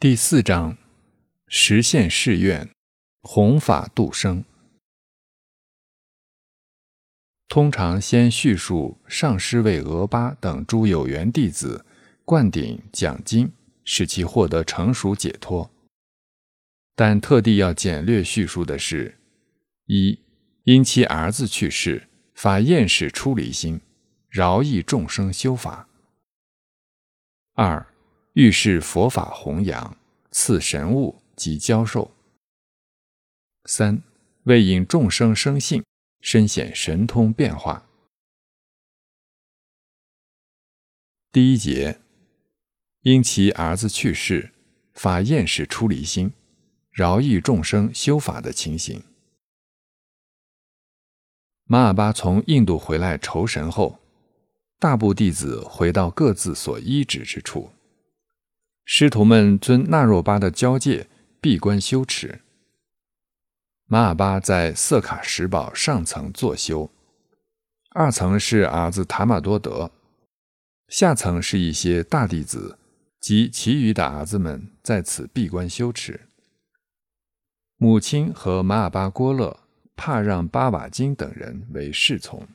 第四章，实现誓愿，弘法度生。通常先叙述上师为俄巴等诸有缘弟子灌顶讲经，使其获得成熟解脱。但特地要简略叙述的是：一，因其儿子去世，发厌世出离心，饶益众生修法；二，欲是佛法弘扬，赐神物及教授；三，为引众生生信。深显神通变化。第一节，因其儿子去世，发厌世出离心，饶益众生修法的情形。马尔巴从印度回来酬神后，大部弟子回到各自所依止之处，师徒们遵那若巴的交界，闭关修持。马尔巴在色卡石堡上层坐修，二层是儿子塔玛多德，下层是一些大弟子及其余的儿子们在此闭关修持。母亲和马尔巴郭勒、帕让巴瓦金等人为侍从。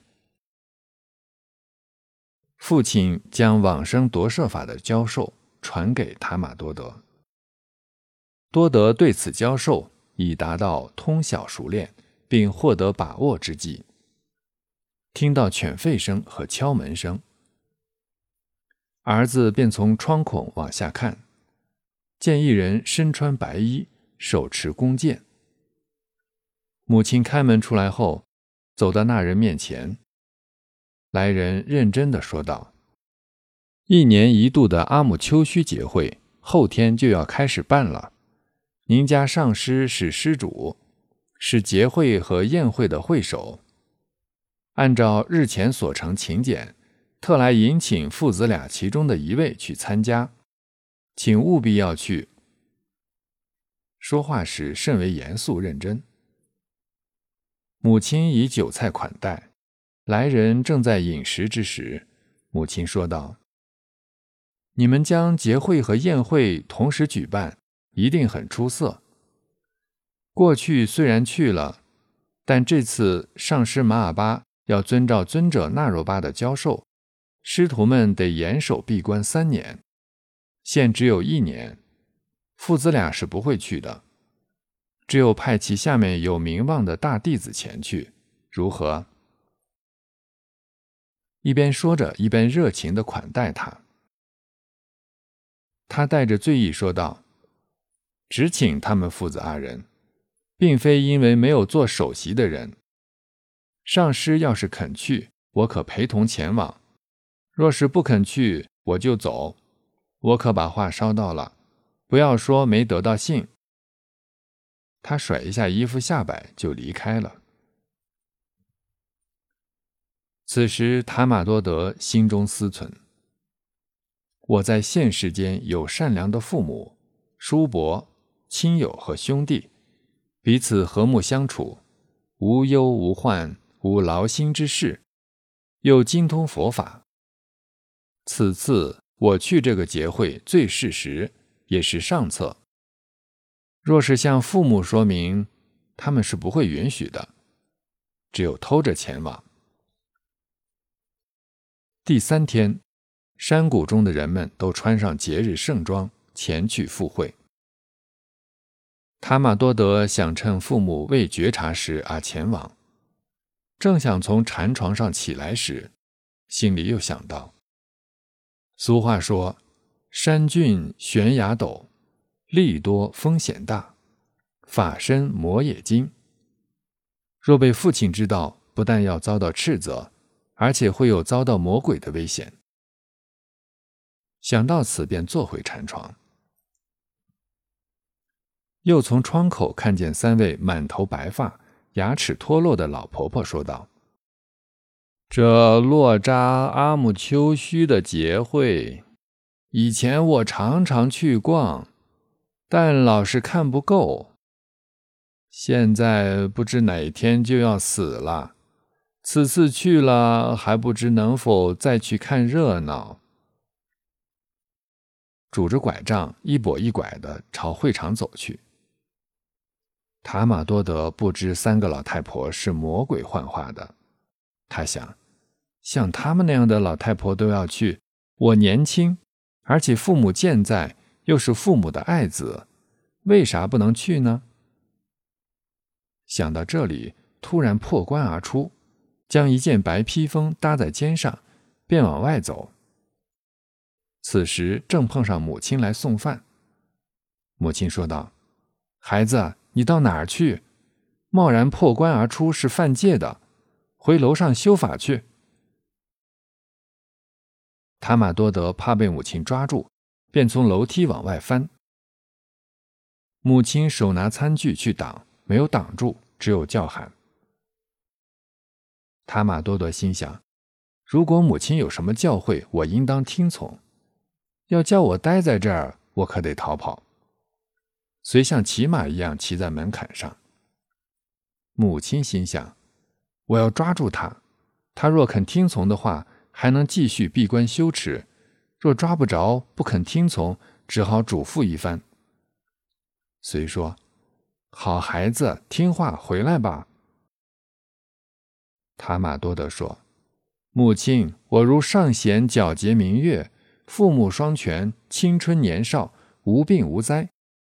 父亲将往生夺舍法的教授传给塔玛多德，多德对此教授。已达到通晓熟练，并获得把握之际，听到犬吠声和敲门声，儿子便从窗孔往下看，见一人身穿白衣，手持弓箭。母亲开门出来后，走到那人面前，来人认真的说道：“一年一度的阿姆丘须节会，后天就要开始办了。”您家上师是施主，是结会和宴会的会首。按照日前所呈请柬，特来引请父子俩其中的一位去参加，请务必要去。说话时甚为严肃认真。母亲以酒菜款待，来人正在饮食之时，母亲说道：“你们将结会和宴会同时举办。”一定很出色。过去虽然去了，但这次上师马尔巴要遵照尊者纳若巴的教授，师徒们得严守闭关三年。现只有一年，父子俩是不会去的，只有派其下面有名望的大弟子前去，如何？一边说着，一边热情地款待他。他带着醉意说道。只请他们父子二人，并非因为没有做首席的人。上师要是肯去，我可陪同前往；若是不肯去，我就走。我可把话捎到了，不要说没得到信。他甩一下衣服下摆，就离开了。此时，塔玛多德心中思忖：我在现世间有善良的父母、叔伯。亲友和兄弟彼此和睦相处，无忧无患，无劳心之事，又精通佛法。此次我去这个结会最适时，也是上策。若是向父母说明，他们是不会允许的，只有偷着前往。第三天，山谷中的人们都穿上节日盛装前去赴会。塔玛多德想趁父母未觉察时而前往，正想从禅床上起来时，心里又想到：俗话说，山峻悬崖陡，力多风险大，法身魔也精。若被父亲知道，不但要遭到斥责，而且会有遭到魔鬼的危险。想到此，便坐回禅床。又从窗口看见三位满头白发、牙齿脱落的老婆婆，说道：“这洛扎阿木丘须的节会，以前我常常去逛，但老是看不够。现在不知哪天就要死了，此次去了还不知能否再去看热闹。”拄着拐杖，一跛一拐的朝会场走去。塔玛多德不知三个老太婆是魔鬼幻化的，他想，像他们那样的老太婆都要去，我年轻，而且父母健在，又是父母的爱子，为啥不能去呢？想到这里，突然破关而出，将一件白披风搭在肩上，便往外走。此时正碰上母亲来送饭，母亲说道：“孩子。”你到哪儿去？贸然破关而出是犯戒的，回楼上修法去。塔玛多德怕被母亲抓住，便从楼梯往外翻。母亲手拿餐具去挡，没有挡住，只有叫喊。塔玛多德心想：如果母亲有什么教诲，我应当听从；要叫我待在这儿，我可得逃跑。遂像骑马一样骑在门槛上。母亲心想：“我要抓住他，他若肯听从的话，还能继续闭关修持；若抓不着，不肯听从，只好嘱咐一番。”遂说：“好孩子，听话回来吧。”塔玛多德说：“母亲，我如尚贤，皎洁明月，父母双全，青春年少，无病无灾。”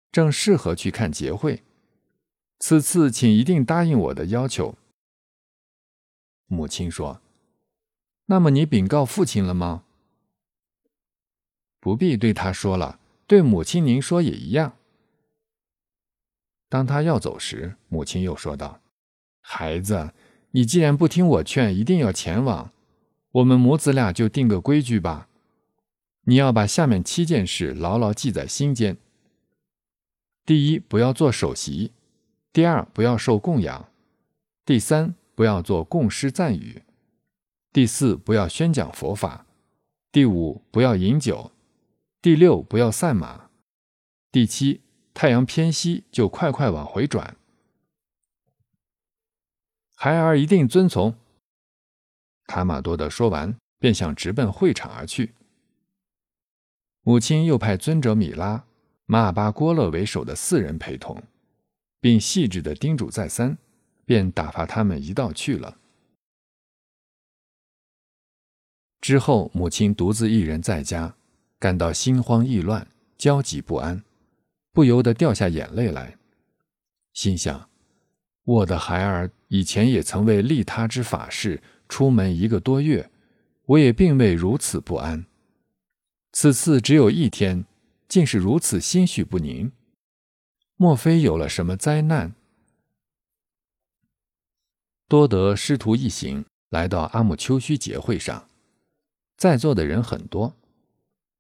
正适合去看结会，此次请一定答应我的要求。母亲说：“那么你禀告父亲了吗？”不必对他说了，对母亲您说也一样。当他要走时，母亲又说道：“孩子，你既然不听我劝，一定要前往，我们母子俩就定个规矩吧。你要把下面七件事牢牢记在心间。”第一，不要做首席；第二，不要受供养；第三，不要做供师赞语；第四，不要宣讲佛法；第五，不要饮酒；第六，不要赛马；第七，太阳偏西就快快往回转。孩儿一定遵从。卡玛多德说完，便想直奔会场而去。母亲又派尊者米拉。马尔巴郭勒为首的四人陪同，并细致的叮嘱再三，便打发他们一道去了。之后，母亲独自一人在家，感到心慌意乱、焦急不安，不由得掉下眼泪来，心想：我的孩儿以前也曾为利他之法事出门一个多月，我也并未如此不安，此次只有一天。竟是如此心绪不宁，莫非有了什么灾难？多德师徒一行来到阿姆丘须节会上，在座的人很多，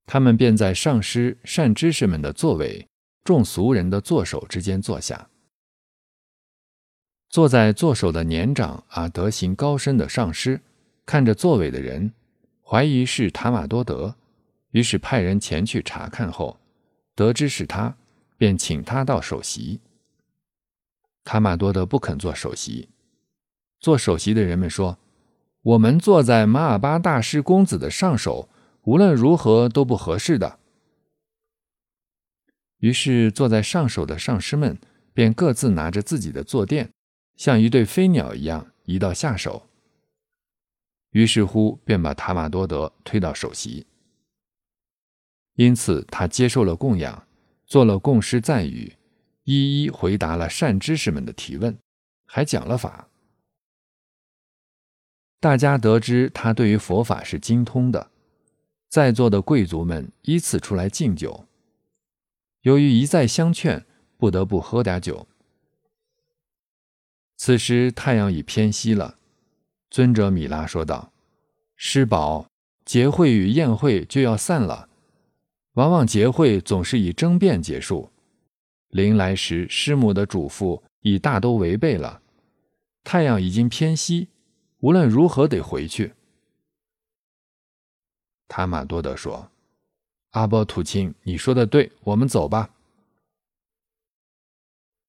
他们便在上师善知识们的座位、众俗人的坐首之间坐下。坐在坐首的年长而德行高深的上师，看着座位的人，怀疑是塔玛多德。于是派人前去查看后，得知是他，便请他到首席。塔玛多德不肯做首席。做首席的人们说：“我们坐在马尔巴大师公子的上首，无论如何都不合适的。”于是坐在上首的上师们便各自拿着自己的坐垫，像一对飞鸟一样移到下手。于是乎，便把塔玛多德推到首席。因此，他接受了供养，做了供师赞语，一一回答了善知识们的提问，还讲了法。大家得知他对于佛法是精通的，在座的贵族们依次出来敬酒。由于一再相劝，不得不喝点酒。此时太阳已偏西了，尊者米拉说道：“师宝，结会与宴会就要散了。”往往结会总是以争辩结束，临来时师母的嘱咐已大都违背了。太阳已经偏西，无论如何得回去。塔玛多德说：“阿波土亲，你说的对，我们走吧。”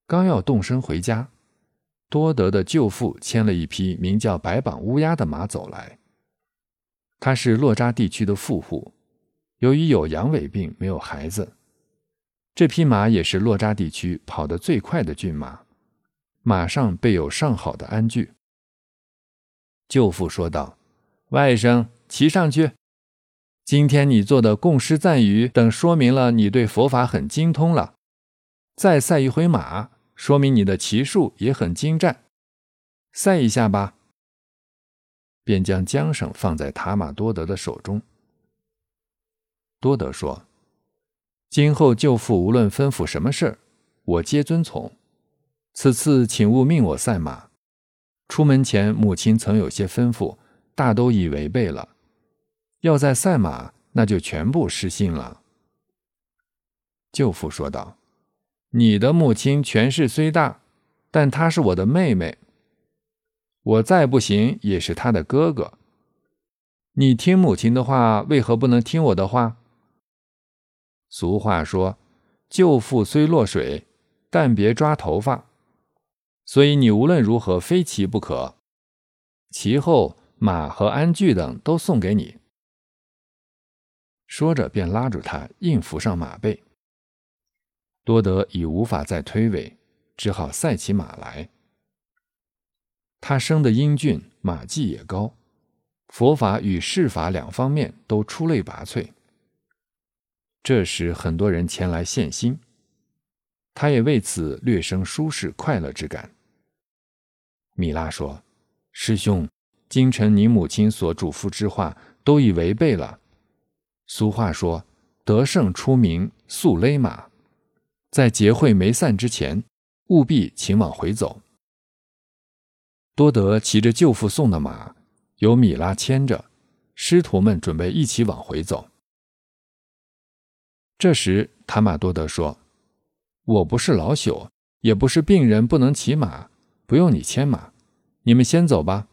刚要动身回家，多德的舅父牵了一匹名叫白榜乌鸦的马走来，他是洛扎地区的富户。由于有阳痿病，没有孩子。这匹马也是洛扎地区跑得最快的骏马，马上备有上好的鞍具。舅父说道：“外甥，骑上去。今天你做的供诗赞语等，说明了你对佛法很精通了。再赛一回马，说明你的骑术也很精湛。赛一下吧。”便将缰绳放在塔玛多德的手中。多德说。今后舅父无论吩咐什么事儿，我皆遵从。此次请勿命我赛马。出门前，母亲曾有些吩咐，大都已违背了。要在赛马，那就全部失信了。舅父说道：“你的母亲权势虽大，但她是我的妹妹。我再不行，也是她的哥哥。你听母亲的话，为何不能听我的话？”俗话说：“舅父虽落水，但别抓头发。”所以你无论如何非骑不可。其后马和鞍具等都送给你。说着，便拉住他，硬扶上马背。多德已无法再推诿，只好赛起马来。他生的英俊，马技也高，佛法与世法两方面都出类拔萃。这时，很多人前来献心，他也为此略生舒适快乐之感。米拉说：“师兄，今晨你母亲所嘱咐之话都已违背了。俗话说，得胜出名，速勒马。在结会没散之前，务必请往回走。”多德骑着舅父送的马，由米拉牵着，师徒们准备一起往回走。这时，塔马多德说：“我不是老朽，也不是病人，不能骑马，不用你牵马。你们先走吧。”